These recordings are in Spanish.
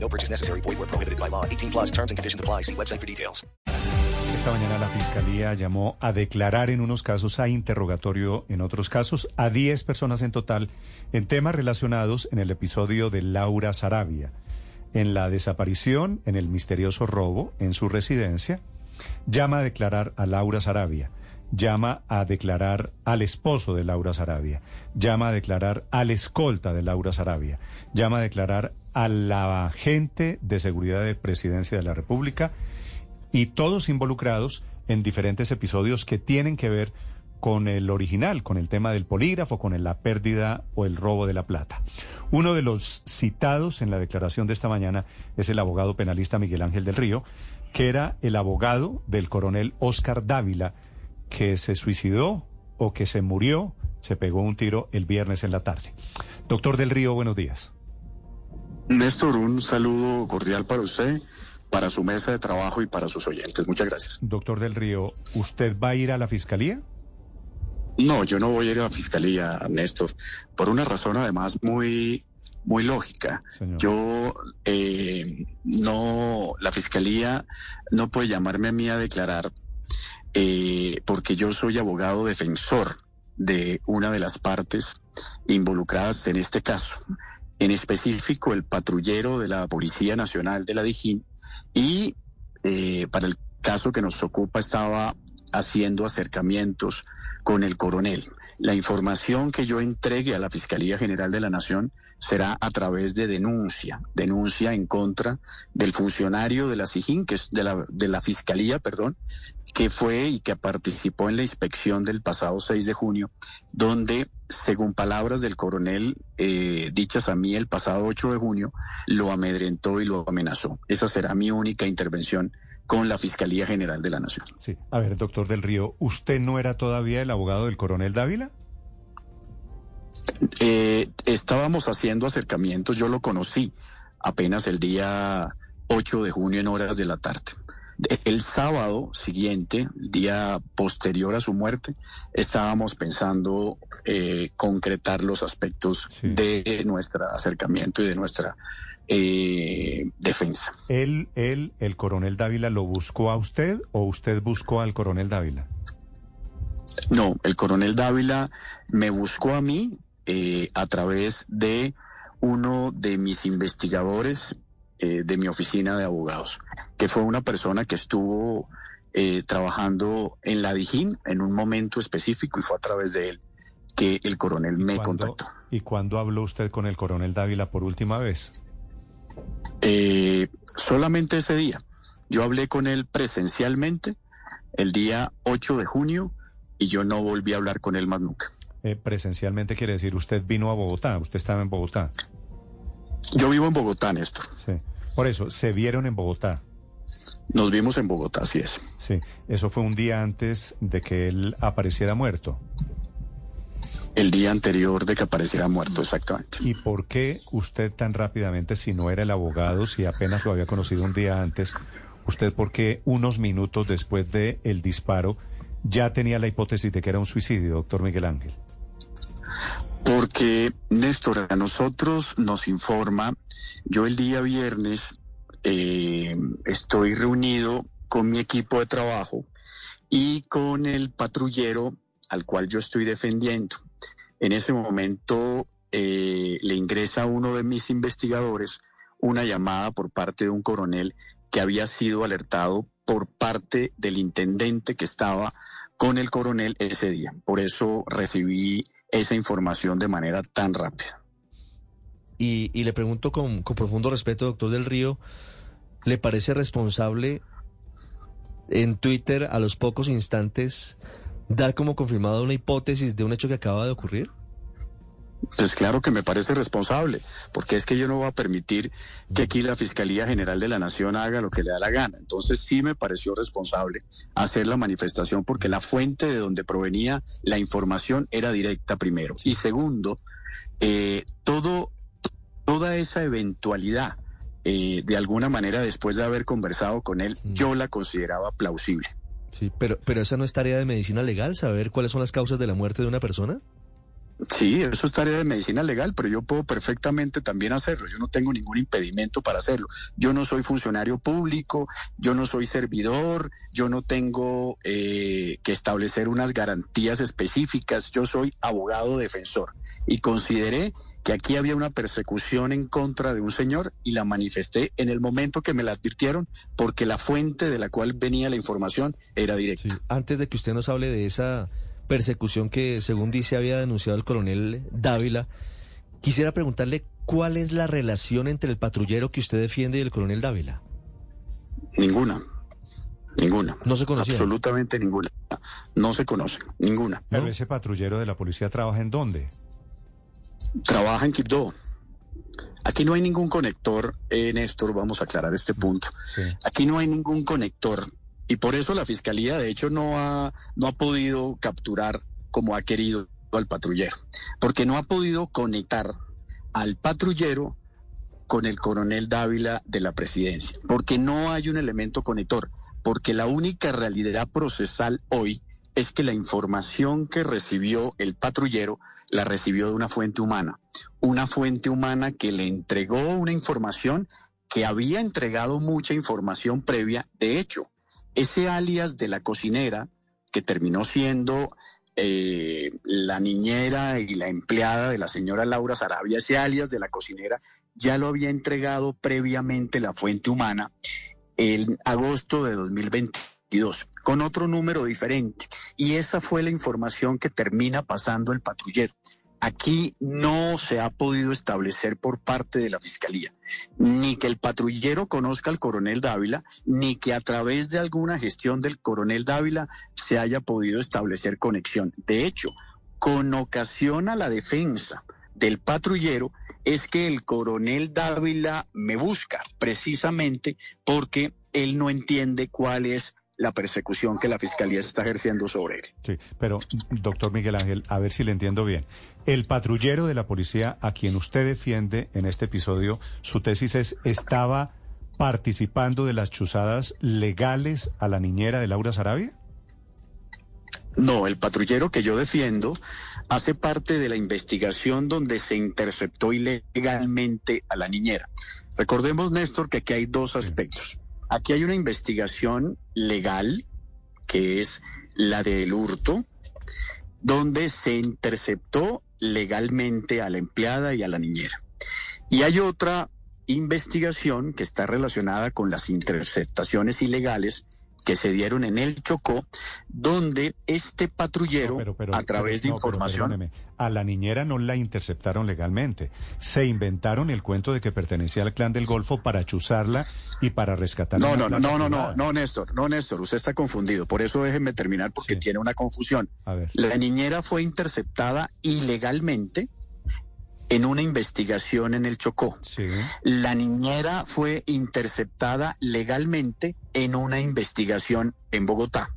No purchase necessary. Void where prohibited by law. 18 plus terms and conditions apply. See website for details. Esta mañana la Fiscalía llamó a declarar en unos casos, a interrogatorio en otros casos, a 10 personas en total en temas relacionados en el episodio de Laura Sarabia, en la desaparición, en el misterioso robo en su residencia. Llama a declarar a Laura Sarabia, llama a declarar al esposo de Laura Sarabia, llama a declarar al escolta de Laura Sarabia, llama a declarar a la agente de seguridad de presidencia de la República y todos involucrados en diferentes episodios que tienen que ver con el original, con el tema del polígrafo, con la pérdida o el robo de la plata. Uno de los citados en la declaración de esta mañana es el abogado penalista Miguel Ángel del Río, que era el abogado del coronel Oscar Dávila, que se suicidó o que se murió, se pegó un tiro el viernes en la tarde. Doctor del Río, buenos días. Néstor, un saludo cordial para usted, para su mesa de trabajo y para sus oyentes. Muchas gracias. Doctor del Río, ¿usted va a ir a la fiscalía? No, yo no voy a ir a la fiscalía, Néstor, por una razón además muy, muy lógica. Señor. Yo eh, no, la fiscalía no puede llamarme a mí a declarar eh, porque yo soy abogado defensor de una de las partes involucradas en este caso, en específico el patrullero de la Policía Nacional de la Dijín y eh, para el caso que nos ocupa estaba haciendo acercamientos con el coronel. La información que yo entregue a la Fiscalía General de la Nación será a través de denuncia, denuncia en contra del funcionario de la SIJIN, que es de la, de la Fiscalía, perdón, que fue y que participó en la inspección del pasado 6 de junio, donde, según palabras del coronel eh, dichas a mí el pasado 8 de junio, lo amedrentó y lo amenazó. Esa será mi única intervención con la Fiscalía General de la Nación. Sí. A ver, doctor del Río, ¿usted no era todavía el abogado del coronel Dávila? Eh, estábamos haciendo acercamientos, yo lo conocí apenas el día 8 de junio en horas de la tarde. El sábado siguiente, el día posterior a su muerte, estábamos pensando eh, concretar los aspectos Sí. de nuestro acercamiento y de nuestra eh, defensa. ¿Él, él, el coronel Dávila, lo buscó a usted o usted buscó al coronel Dávila? No, el coronel Dávila me buscó a mí eh, a través de uno de mis investigadores eh, de mi oficina de abogados, que fue una persona que estuvo eh, trabajando en la Dijín en un momento específico y fue a través de él que el coronel me ¿Cuándo- contactó. ¿Y cuándo habló usted con el coronel Dávila por última vez? Eh, solamente ese día. Yo hablé con él presencialmente el día 8 de junio y yo no volví a hablar con él más nunca. Eh, presencialmente quiere decir, usted vino a Bogotá, usted estaba en Bogotá. Yo vivo en Bogotá, Néstor. Sí. Por eso, se vieron en Bogotá. Nos vimos en Bogotá, así es. Sí. Eso fue un día antes de que él apareciera muerto. El día anterior de que apareciera muerto, exactamente. ¿Y por qué usted tan rápidamente, si no era el abogado, si apenas lo había conocido un día antes, usted por qué unos minutos después del el disparo ya tenía la hipótesis de que era un suicidio, doctor Miguel Ángel? Porque, Néstor, a nosotros nos informa, yo el día viernes eh, estoy reunido con mi equipo de trabajo y con el patrullero al cual yo estoy defendiendo. En ese momento eh, le ingresa a uno de mis investigadores una llamada por parte de un coronel que había sido alertado por parte del intendente que estaba con el coronel ese día. Por eso recibí esa información de manera tan rápida. Y, le pregunto con, con profundo respeto, doctor del Río, ¿le parece responsable en Twitter a los pocos instantes dar como confirmado una hipótesis de un hecho que acaba de ocurrir? Pues claro que me parece responsable, porque es que yo no voy a permitir que aquí la Fiscalía General de la Nación haga lo que le da la gana. Entonces sí me pareció responsable hacer la manifestación porque la fuente de donde provenía la información era directa primero. Y segundo, eh, todo, toda esa eventualidad, eh, de alguna manera después de haber conversado con él, Mm. yo la consideraba plausible. Sí, pero, pero esa no es tarea de medicina legal, saber cuáles son las causas de la muerte de una persona. Sí, eso es tarea de medicina legal, pero yo puedo perfectamente también hacerlo. Yo no tengo ningún impedimento para hacerlo. Yo no soy funcionario público, yo no soy servidor, yo no tengo eh, que establecer unas garantías específicas. Yo soy abogado defensor y consideré que aquí había una persecución en contra de un señor y la manifesté en el momento que me la advirtieron porque la fuente de la cual venía la información era directa. Antes de que usted nos hable de esa persecución que, según dice, había denunciado el coronel Dávila, quisiera preguntarle cuál es la relación entre el patrullero que usted defiende y el coronel Dávila. Ninguna. Ninguna. No se conocían. Absolutamente ninguna. No se conoce. Ninguna. Pero ¿No? ese patrullero de la policía trabaja en dónde? Trabaja en Quibdó. Aquí no hay ningún conector, eh, Néstor, vamos a aclarar este punto. Sí. Aquí no hay ningún conector y por eso la fiscalía, de hecho, no ha, no ha podido capturar como ha querido al patrullero, porque no ha podido conectar al patrullero con el coronel Dávila de la presidencia, porque no hay un elemento conector, porque la única realidad procesal hoy es que la información que recibió el patrullero la recibió de una fuente humana, una fuente humana que le entregó una información que había entregado mucha información previa. De hecho, ese alias de la cocinera, que terminó siendo eh, la niñera y la empleada de la señora Laura Sarabia, ese alias de la cocinera, ya lo había entregado previamente la fuente humana en agosto de 2022, con otro número diferente. Y esa fue la información que termina pasando el patrullero. Aquí no se ha podido establecer por parte de la Fiscalía ni que el patrullero conozca al coronel Dávila, ni que a través de alguna gestión del coronel Dávila se haya podido establecer conexión. De hecho, con ocasión a la defensa del patrullero, es que el coronel Dávila me busca precisamente porque él no entiende cuál es la persecución que la fiscalía está ejerciendo sobre él. Sí, pero doctor Miguel Ángel, a ver si le entiendo bien. El patrullero de la policía a quien usted defiende en este episodio, su tesis es, ¿estaba participando de las chuzadas legales a la niñera de Laura Sarabia? No, el patrullero que yo defiendo hace parte de la investigación donde se interceptó ilegalmente a la niñera. Recordemos, Néstor, que aquí hay dos aspectos. Aquí hay una investigación legal, que es la del hurto, donde se interceptó legalmente a la empleada y a la niñera. Y hay otra investigación que está relacionada con las interceptaciones ilegales que se dieron en el Chocó, donde este patrullero, No, pero- pero- a través de pero- información, a la niñera no la interceptaron legalmente. Se inventaron el cuento de que pertenecía al clan del Golfo para chuzarla y para rescatar. No, no, no, no, no, no, no, Néstor, no, Néstor, usted está confundido. Por eso déjeme terminar porque Sí. tiene una confusión. A ver. La niñera fue interceptada ilegalmente en una investigación en el Chocó. Sí. La niñera fue interceptada legalmente en una investigación en Bogotá.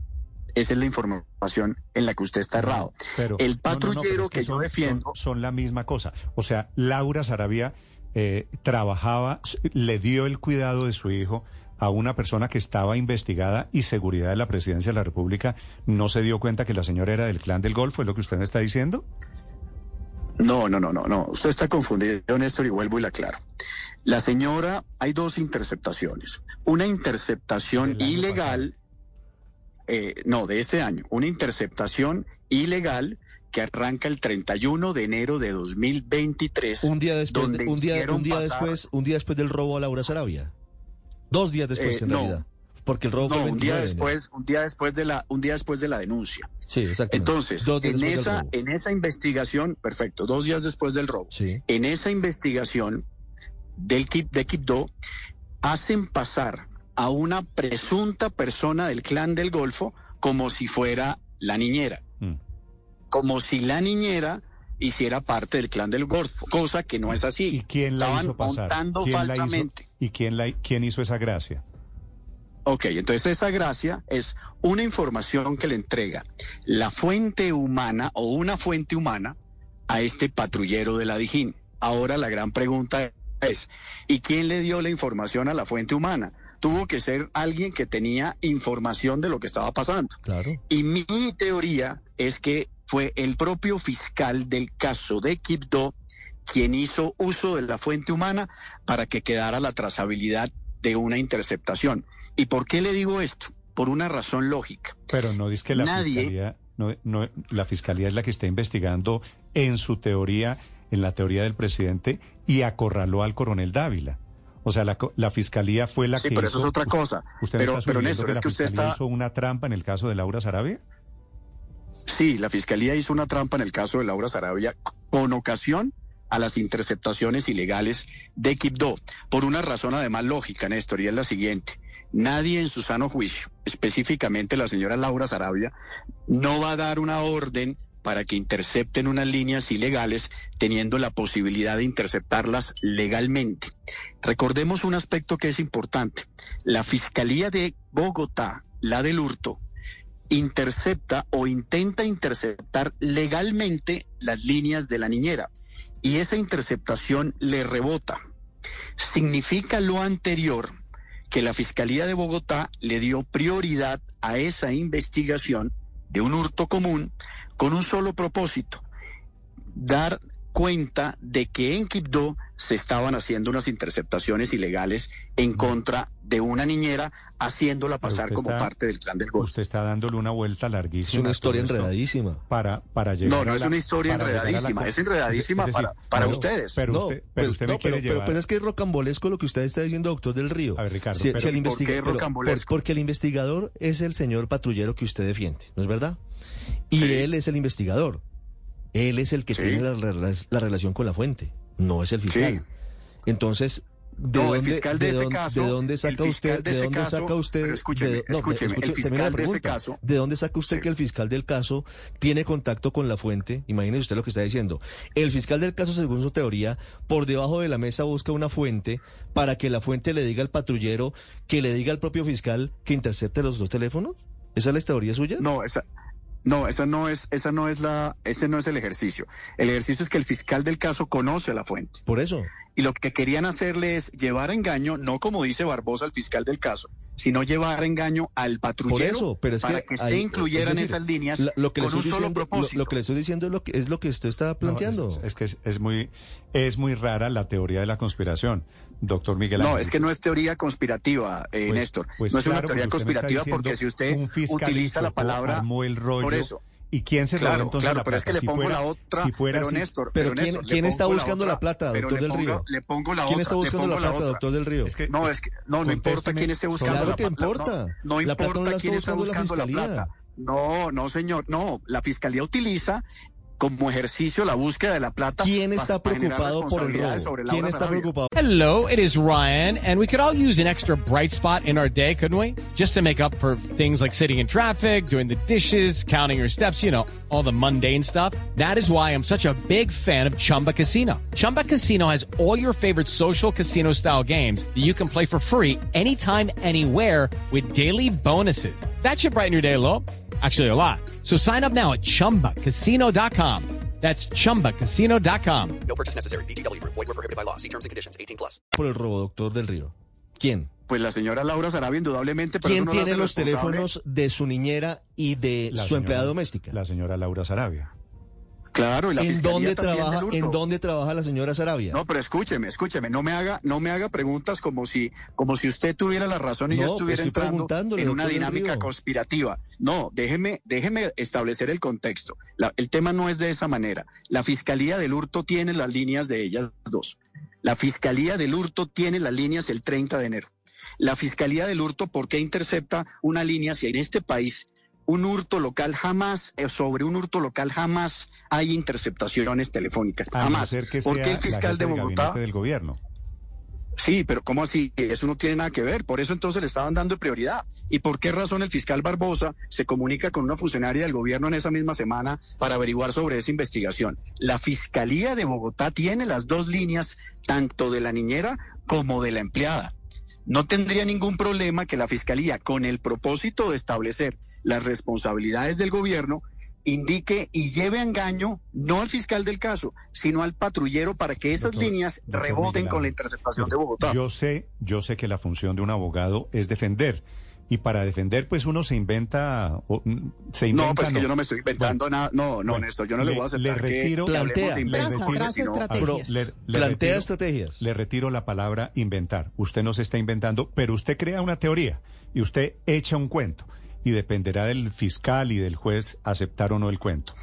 Esa es la información en la que usted está errado. Pero, El no, no, no, patrullero es que yo son- defiendo- Son, son la misma cosa. O sea, Laura Sarabia eh, trabajaba, le dio el cuidado de su hijo a una persona que estaba investigada y seguridad de la presidencia de la República no se dio cuenta que la señora era del clan del Golfo, ¿es lo que usted me está diciendo? No, no, no, no, no. Usted está confundido, Néstor, y vuelvo y la aclaro. La señora, hay dos interceptaciones. Una interceptación ilegal, eh, no, de ese año. Una interceptación ilegal que arranca el 31 de enero de 2023. Un día después, un día, hicieron un día pasar- después, un día después del robo a Laura Sarabia. Dos días después, Eh, en no. realidad. Porque el robo fue el un día 29 de enero. después, un día después de la, un día después de la denuncia. Sí, exactamente. Entonces, en esa, en esa investigación, perfecto, dos días después del robo. Sí. en esa investigación del Kip, de Quibdó hacen pasar a una presunta persona del clan del Golfo como si fuera la niñera, Mm. como si la niñera hiciera parte del clan del Golfo, cosa que no es así. ¿Y quién la Estaban hizo pasar? ¿Quién la hizo-. ¿Y quién, la, quién hizo esa gracia? Ok, entonces esa gracia es una información que le entrega la fuente humana o una fuente humana a este patrullero de la Dijín. Ahora la gran pregunta es, ¿y quién le dio la información a la fuente humana? Tuvo que ser alguien que tenía información de lo que estaba pasando. Claro. Y mi teoría es que fue el propio fiscal del caso de Quibdó quien hizo uso de la fuente humana para que quedara la trazabilidad de una interceptación. ¿Y por qué le digo esto? Por una razón lógica. Pero no dice que la Nadie- fiscalía, no, no- la fiscalía es la que está investigando en su teoría, en la teoría del presidente, y acorraló al coronel Dávila. O sea, la, la fiscalía fue la Sí, que pero hizo- eso es otra cosa. ¿Usted Pero- está pero, que es la que usted está- hizo una trampa en el caso de Laura Sarabia? Sí, la fiscalía hizo una trampa en el caso de Laura Sarabia con ocasión a las interceptaciones ilegales de Quibdó, por una razón además lógica, Néstor, y es la siguiente. Nadie en su sano juicio, específicamente la señora Laura Sarabia, no va a dar una orden para que intercepten unas líneas ilegales teniendo la posibilidad de interceptarlas legalmente. Recordemos un aspecto que es importante. La Fiscalía de Bogotá, la del hurto, intercepta o intenta interceptar legalmente las líneas de la niñera y esa interceptación le rebota. Significa lo anterior que la Fiscalía de Bogotá le dio prioridad a esa investigación de un hurto común con un solo propósito, dar cuenta de que en Quibdó se estaban haciendo unas interceptaciones ilegales en contra de una niñera, haciéndola Pero pasar como está- parte del clan del Golfo. Usted está dándole una vuelta larguísima. Es una historia enredadísima. Para, para llegar No, no es una historia enredadísima, es enredadísima decir, para- para pero- ustedes. Pero no, usted, pero pues, usted no, me quiere pero, pero pues es que es rocambolesco lo que usted está diciendo, doctor del Río. A ver, Ricardo, Si- si pero- el ¿Y por qué pero- rocambolesco? por- porque el investigador es el señor patrullero que usted defiende, ¿no es verdad? Y Sí. él es el investigador. Él es el que Sí. tiene la, rela- la relación con la fuente, no es el fiscal. Sí. Entonces, ¿de No, el dónde, fiscal de de ese dónde- caso, de dónde el saca usted, de dónde caso, saca usted, escúcheme, de- no, escúcheme, el fiscal de ese caso- ¿De dónde saca usted Sí. que el fiscal del caso tiene contacto con la fuente? Imagínese usted lo que está diciendo. El fiscal del caso, según su teoría, por debajo de la mesa busca una fuente para que la fuente le diga al patrullero, que le diga al propio fiscal que intercepte los dos teléfonos. ¿Esa es la teoría suya? No, esa, no, esa no es, esa no es la, ese no es el ejercicio. El ejercicio es que el fiscal del caso conoce la fuente. Por eso. Y lo que querían hacerle es llevar a engaño, no como dice Barbosa, el fiscal del caso, sino llevar a engaño al Por patrullero eso, pero es para que, se incluyeran es decir, esas líneas la- lo que le con un estoy solo lo, propósito. lo que le estoy diciendo es lo que es lo que usted está No, planteando. es, es que es, es muy, es muy rara la teoría de la conspiración, doctor Miguel No, Ángel. es que no es teoría conspirativa, eh, Pues- Néstor. pues no es una teoría conspirativa porque si usted utiliza la palabra armó el rollo, por eso. ¿Y quién se Claro, entonces claro, la pero es que plata? le Si pongo fuera- la otra, si fuera pero así- Néstor, Pero pero ¿quién- Néstor, quién está buscando la otra, plata, pero doctor del Río? Le pongo la ¿Quién otra, está buscando la plata, otra. doctor del Río? Es que- No, es que no, no importa quién esté buscando Claro la que plata. importa. No, no La plata no importa la quién está buscando la la plata. No, no, señor, no. La fiscalía utiliza como ejercicio la búsqueda de la plata. ¿Quién está preocupado por el robo? sobre ¿Quién está preocupado? Hello, it is Ryan, and we could all use an extra bright spot in our day, couldn't we? Just to make up for things like sitting in traffic, doing the dishes, counting your steps, you know, all the mundane stuff. That is why I'm such a big fan of Chumba Casino. Chumba Casino has all your favorite social casino style games that you can play for free anytime, anywhere with daily bonuses. That should brighten your day a little. Actually, a lot. So sign up now at chumbacasino.com. That's chumbacasino.com. No purchase necessary. VGW Group. Void were prohibited by law. See terms and conditions. 18 plus. por el robo, doctor del Río? ¿Quién? Pues la señora Laura Sarabia, indudablemente, pero ¿Quién no tiene los teléfonos de su niñera y de La su señora- empleada doméstica? La señora Laura Sarabia. Claro, y la ¿En fiscalía dónde también trabaja? del hurto. ¿En dónde trabaja la señora Sarabia? No, pero escúcheme, escúcheme, no me haga, no me haga preguntas como si, como si usted tuviera la razón y No, yo estuviera entrando en una dinámica conspirativa. No, déjeme, déjeme establecer el contexto. La- el tema no es de esa manera. La fiscalía del hurto tiene las líneas de ellas dos. La fiscalía del hurto tiene las líneas el 30 de enero. La fiscalía del hurto, ¿por qué intercepta una línea si en este país un hurto local jamás, eh, sobre un hurto local jamás hay interceptaciones telefónicas? A jamás. ser que ¿Por sea qué el fiscal de Bogotá? del gobierno. Sí, pero ¿cómo así? Eso no tiene nada que ver. Por eso entonces le estaban dando prioridad. ¿Y por qué razón el fiscal Barbosa se comunica con una funcionaria del gobierno en esa misma semana para averiguar sobre esa investigación? La Fiscalía de Bogotá tiene las dos líneas, tanto de la niñera como de la empleada. No tendría ningún problema que la Fiscalía, con el propósito de establecer las responsabilidades del gobierno, indique y lleve a engaño no al fiscal del caso, sino al patrullero para que esas Doctor- líneas doctor reboten Miguel con la interceptación de Bogotá. Yo sé, yo sé que la función de un abogado es defender. Y para defender, pues uno se inventa, o, se inventa. No, pues es que yo no me estoy inventando Bueno, nada. No, no, bueno, Néstor, yo no le, le- voy a aceptar le retiro- que, Plantea, le retiro- si no- estrategias. le- le Plantea retiro- estrategias. Le retiro la palabra inventar. Usted no se está inventando, pero usted crea una teoría y usted echa un cuento. Y dependerá del fiscal y del juez aceptar o no el cuento.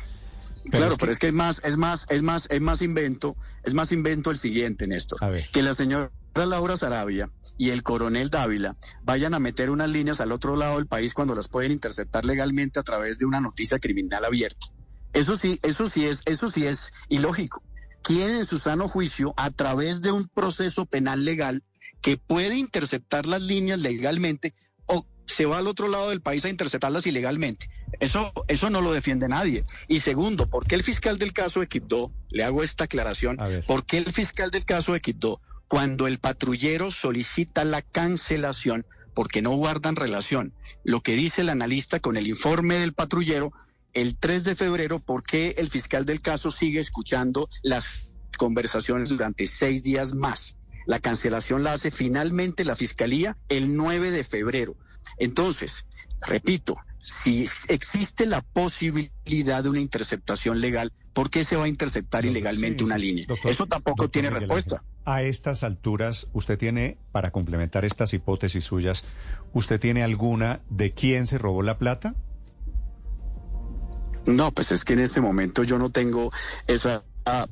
Claro, es que- pero es que es más, es más, es más, es más invento, es más invento el siguiente, Néstor. A ver. Que la señora Laura Sarabia y el coronel Dávila vayan a meter unas líneas al otro lado del país cuando las pueden interceptar legalmente a través de una noticia criminal abierta. Eso sí, eso sí es, eso sí es ilógico. ¿Quién en su sano juicio, a través de un proceso penal legal, que puede interceptar las líneas legalmente o se va al otro lado del país a interceptarlas ilegalmente? Eso, eso no lo defiende nadie. Y segundo, ¿por qué el fiscal del caso de Quibdó, le hago esta aclaración. ¿por qué el fiscal del caso de Quibdó, cuando el patrullero solicita la cancelación, porque no guardan relación, lo que dice el analista con el informe del patrullero, el 3 de febrero, ¿por qué el fiscal del caso sigue escuchando las conversaciones durante seis días más? La cancelación la hace finalmente la fiscalía el 9 de febrero. Entonces, repito, si existe la posibilidad de una interceptación legal, ¿por qué se va a interceptar Doctor, ilegalmente sí, una línea? Doctor- Eso tampoco doctor tiene respuesta. A estas alturas, usted tiene, para complementar estas hipótesis suyas, ¿usted tiene alguna de quién se robó la plata? No, pues es que en este momento yo no tengo esa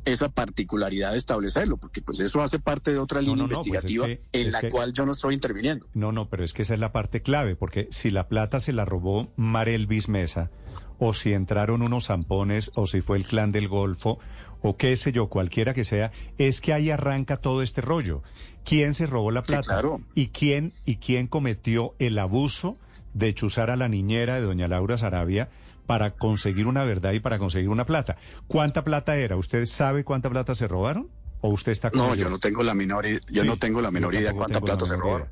esa particularidad de establecerlo, porque pues eso hace parte de otra línea no, no, pues es investigativa que- en la que- cual yo no estoy interviniendo. No, no, pero es que esa es la parte clave, porque si la plata se la robó Marelvis Mesa, o si entraron unos zampones, o si fue el clan del Golfo, o qué sé yo, cualquiera que sea, es que ahí arranca todo este rollo. ¿Quién se robó la Sí, plata? claro. ¿Y quién, y quién cometió el abuso de chuzar a la niñera de doña Laura Sarabia para conseguir una verdad y para conseguir una plata? ¿Cuánta plata era? ¿Usted sabe cuánta plata se robaron? ¿O usted está como No, yo no tengo la menor, yo Sí, no tengo la menor idea cuánta plata se robaron.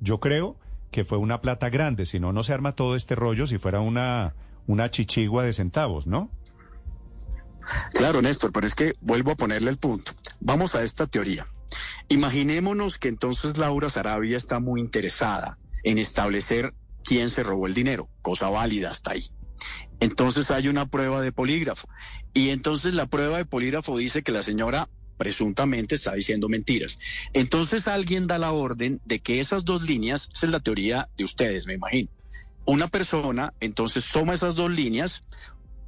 Yo creo que fue una plata grande, si no, no se arma todo este rollo si fuera una, una chichigua de centavos, ¿no? Claro, Néstor, pero es que vuelvo a ponerle el punto. Vamos a esta teoría. Imaginémonos que entonces Laura Sarabia está muy interesada en establecer quién se robó el dinero, cosa válida hasta ahí. Entonces hay una prueba de polígrafo y entonces la prueba de polígrafo dice que la señora presuntamente está diciendo mentiras. Entonces alguien da la orden de que esas dos líneas, esa es la teoría de ustedes, me imagino. Una persona entonces toma esas dos líneas,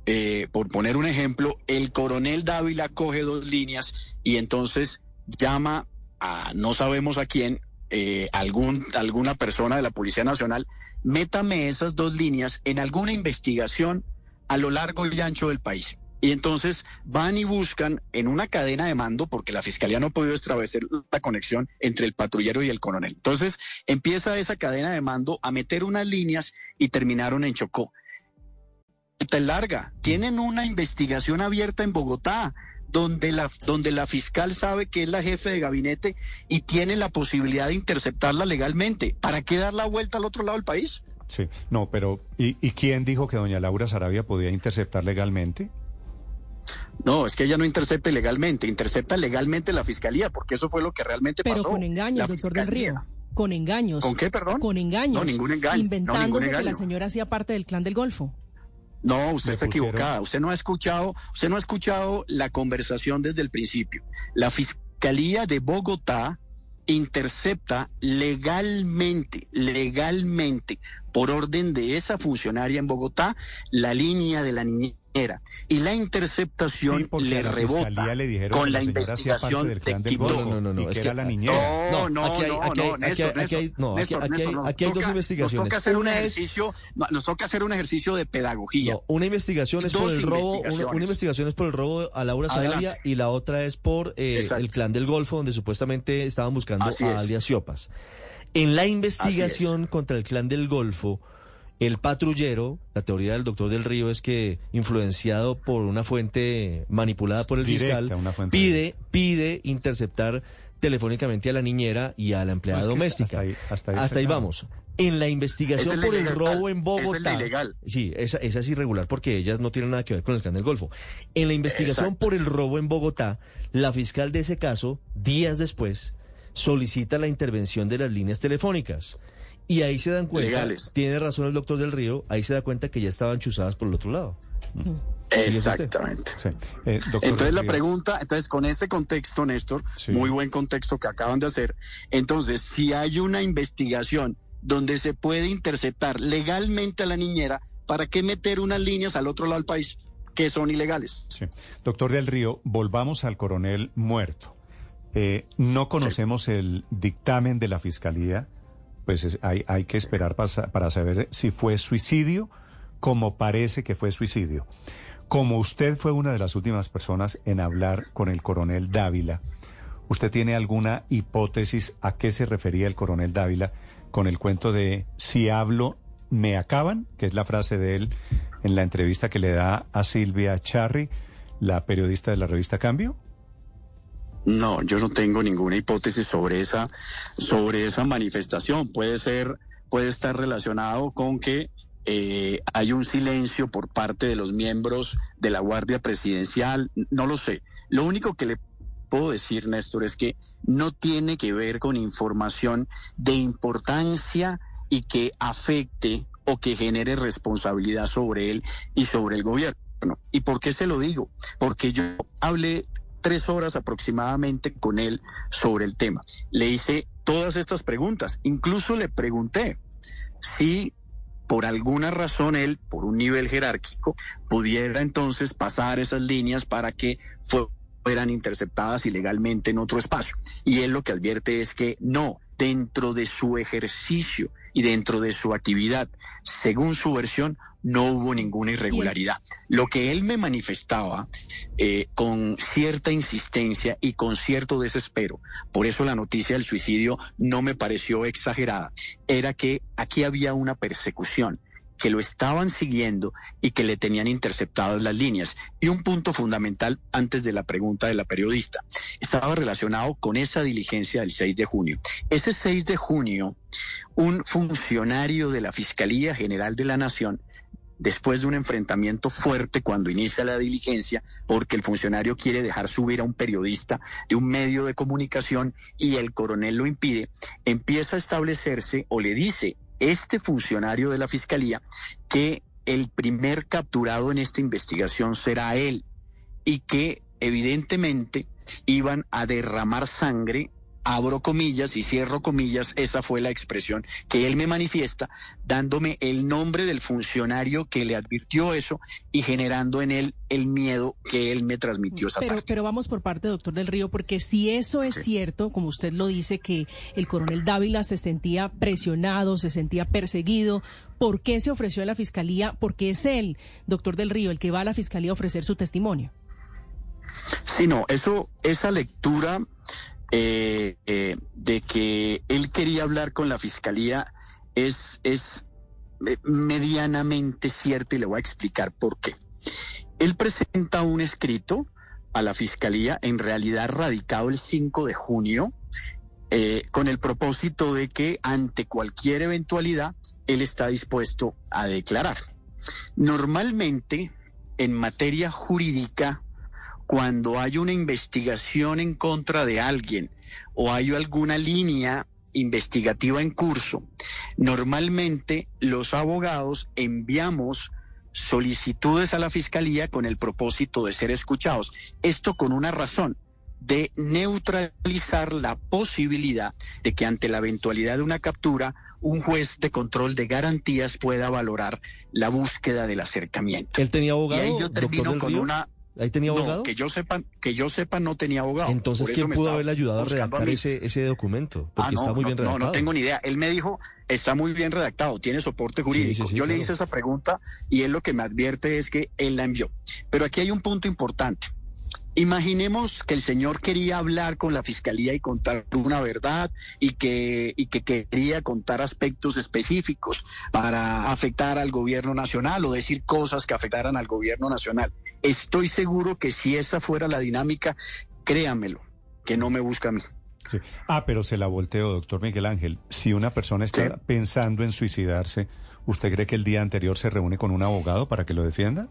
eh, por poner un ejemplo, el coronel Dávila coge dos líneas y entonces llama a no sabemos a quién, eh, algún, alguna persona de la Policía Nacional, métame esas dos líneas en alguna investigación a lo largo y ancho del país. Y entonces van y buscan en una cadena de mando, porque la fiscalía no ha podido establecer la conexión entre el patrullero y el coronel. Entonces empieza esa cadena de mando a meter unas líneas y terminaron en Chocó larga. Tienen una investigación abierta en Bogotá, donde la, donde la fiscal sabe que es la jefe de gabinete y tiene la posibilidad de interceptarla legalmente. ¿Para qué dar la vuelta al otro lado del país? Sí, no, pero ¿y, y quién dijo que doña Laura Sarabia podía interceptar legalmente? No, es que ella no intercepta legalmente, intercepta legalmente la fiscalía, porque eso fue lo que realmente Pero pasó. con engaños, La doctor del. Río. Con engaños. ¿Con qué, perdón? Con engaños. No, ningún engaño, no, Inventándose que la señora hacía parte del clan del Golfo. No, usted está equivocada. Usted no ha escuchado, usted no ha escuchado la conversación desde el principio. La Fiscalía de Bogotá intercepta legalmente, legalmente, por orden de esa funcionaria en Bogotá, la línea de la niñera y la interceptación Sí, le la rebota le dijeron con que la investigación del de clan del No, no, no, y es que era la niñera. No, no, aquí hay- no, aquí hay- no, aquí Néstor, hay- aquí hay- Néstor, no, aquí- Néstor, aquí hay- Néstor, nos aquí hay dos toca- investigaciones. Nos toca hacer un Una es- ejercicio, no, nos toca hacer un ejercicio de pedagogía. No, una investigación es por el robo, una, una investigación es por el robo a Laura Sarabia y la otra es por eh, el clan del Golfo, donde supuestamente estaban buscando Así a es. alias Siopas. En la investigación contra el clan del Golfo, el patrullero, la teoría del doctor del Río es que, influenciado por una fuente manipulada por el Directa, fiscal, pide, pide interceptar telefónicamente a la niñera y a la empleada No, es que doméstica. hasta ahí- hasta ahí Hasta ahí está. vamos. En la investigación por el robo en Esa Bogotá. es ilegal. Sí, esa, esa es irregular porque ellas no tienen nada que ver con el clan del Golfo. En la investigación Exacto. por el robo en Bogotá, la fiscal de ese caso, días después, solicita la intervención de las líneas telefónicas. Y ahí se dan cuenta, Legales. tiene razón el doctor del Río, ahí se da cuenta que ya estaban chuzadas por el otro lado. Exactamente. Sí. Eh, doctor Entonces la pregunta, entonces con ese contexto, Néstor, Sí. muy buen contexto que acaban de hacer, entonces si hay una investigación donde se puede interceptar legalmente a la niñera, ¿para qué meter unas líneas al otro lado del país que son ilegales? Sí. Doctor del Río, volvamos al coronel muerto. Eh, no conocemos el dictamen de la fiscalía, pues es- hay, hay que esperar para, para saber si fue suicidio, como parece que fue suicidio. Como usted fue una de las últimas personas en hablar con el coronel Dávila, ¿usted tiene alguna hipótesis a qué se refería el coronel Dávila con el cuento de si hablo, me acaban, que es la frase de él en la entrevista que le da a Silvia Charri, la periodista de la revista Cambio? No, yo no tengo ninguna hipótesis sobre esa, sobre esa manifestación. Puede ser, puede estar relacionado con que eh, hay un silencio por parte de los miembros de la Guardia Presidencial. No lo sé. Lo único que le puedo decir, Néstor, es que no tiene que ver con información de importancia y que afecte o que genere responsabilidad sobre él y sobre el gobierno. ¿Y por qué se lo digo? Porque yo hablé tres horas aproximadamente con él sobre el tema. Le hice todas estas preguntas. Incluso le pregunté si por alguna razón él, por un nivel jerárquico, pudiera entonces pasar esas líneas para que fueran interceptadas ilegalmente en otro espacio. Y él lo que advierte es que no, dentro de su ejercicio y dentro de su actividad, según su versión, no hubo ninguna irregularidad. Lo que él me manifestaba eh, con cierta insistencia y con cierto desespero, por eso la noticia del suicidio no me pareció exagerada, era que aquí había una persecución que lo estaban siguiendo y que le tenían interceptadas las líneas. Y un punto fundamental antes de la pregunta de la periodista estaba relacionado con esa diligencia del 6 de junio. Ese 6 de junio, un funcionario de la Fiscalía General de la Nación después de un enfrentamiento fuerte cuando inicia la diligencia, porque el funcionario quiere dejar subir a un periodista de un medio de comunicación y el coronel lo impide, empieza a establecerse o le dice este funcionario de la fiscalía que el primer capturado en esta investigación será él y que evidentemente iban a derramar sangre abro comillas y cierro comillas, esa fue la expresión que él me manifiesta, dándome el nombre del funcionario que le advirtió eso y generando en él el miedo que él me transmitió esa Pero, tarde. pero vamos por parte, doctor del Río, porque si eso es cierto, como usted lo dice, que el coronel Dávila se sentía presionado, se sentía perseguido, ¿por qué se ofreció a la fiscalía? Porque es él, doctor del Río, el que va a la fiscalía a ofrecer su testimonio. Sí, no, eso, esa lectura eh, eh, de que él quería hablar con la fiscalía es, es eh, medianamente cierta y le voy a explicar por qué. Él presenta un escrito a la fiscalía, en realidad radicado el 5 de junio, con el propósito de que ante cualquier eventualidad él está dispuesto a declarar. Normalmente, en materia jurídica, cuando hay una investigación en contra de alguien o hay alguna línea investigativa en curso, normalmente los abogados enviamos solicitudes a la fiscalía con el propósito de ser escuchados. Esto con una razón de neutralizar la posibilidad de que ante la eventualidad de una captura un juez de control de garantías pueda valorar la búsqueda del acercamiento. ¿Él tenía abogado? Y ahí yo termino con una ¿Ahí tenía no, abogado? que yo sepa, que yo sepa no tenía abogado. Entonces, ¿quién pudo haberle ayudado a redactar ese, ese documento? Porque Ah, no, está muy no, bien no, redactado. No, tengo ni idea. Él me dijo, está muy bien redactado, tiene soporte jurídico. sí, sí, Yo le hice esa pregunta y él lo que me advierte es que él la envió. Pero aquí hay un punto importante. Imaginemos que el señor quería hablar con la fiscalía y contar una verdad y que, y que quería contar aspectos específicos para afectar al gobierno nacional o decir cosas que afectaran al gobierno nacional. Estoy seguro que si esa fuera la dinámica, créamelo, que no me busca a mí. Sí. Ah, pero se la volteo, doctor Miguel Ángel. Si una persona está Sí. pensando en suicidarse, ¿usted cree que el día anterior se reúne con un abogado para que lo defienda?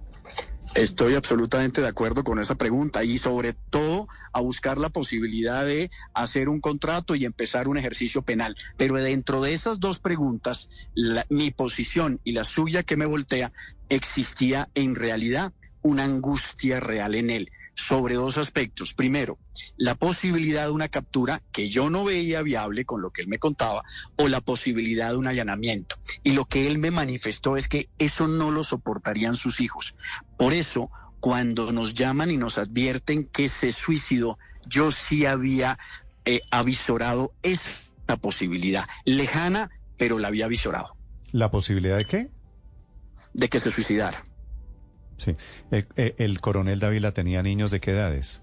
Estoy absolutamente de acuerdo con esa pregunta y sobre todo a buscar la posibilidad de hacer un contrato y empezar un ejercicio penal. Pero dentro de esas dos preguntas, la- mi posición y la suya que me voltea, existía en realidad una angustia real en él sobre dos aspectos. Primero, la posibilidad de una captura que yo no veía viable con lo que él me contaba o la posibilidad de un allanamiento. Y lo que él me manifestó es que eso no lo soportarían sus hijos. Por eso, cuando nos llaman y nos advierten que se suicidó, yo sí había eh, avisorado esa posibilidad, lejana, pero la había avisorado, ¿La posibilidad de qué? de que se suicidara. Sí. Eh, eh, el coronel Dávila tenía niños de qué edades?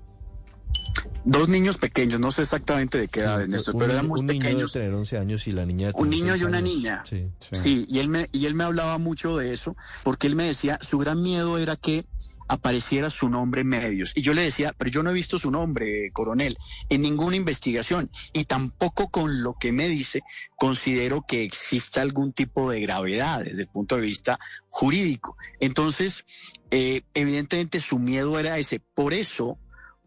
Dos niños pequeños, no sé exactamente de qué edad, Sí, Néstor, un pero niño- eran muy niño pequeños. debe tener 11 años y la niña debe Un niño y una años. niña. Sí. Sí, y él me y él me hablaba mucho de eso porque él me decía su gran miedo era que apareciera su nombre en medios y yo le decía, pero yo no he visto su nombre, coronel, en ninguna investigación y tampoco con lo que me dice considero que exista algún tipo de gravedad desde el punto de vista jurídico. Entonces, eh, evidentemente su miedo era ese. Por eso,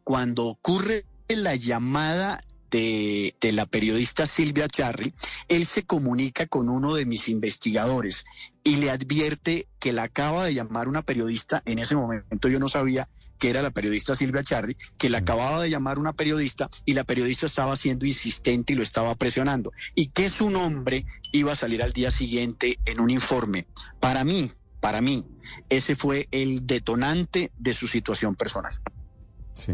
cuando ocurre la llamada de, de la periodista Silvia Charri, él se comunica con uno de mis investigadores y le advierte que la acaba de llamar una periodista, en ese momento yo no sabía que era la periodista Silvia Charri, que la acababa de llamar una periodista y la periodista estaba siendo insistente y lo estaba presionando y que su nombre iba a salir al día siguiente en un informe. Para mí, para mí, ese fue el detonante de su situación personal. Sí.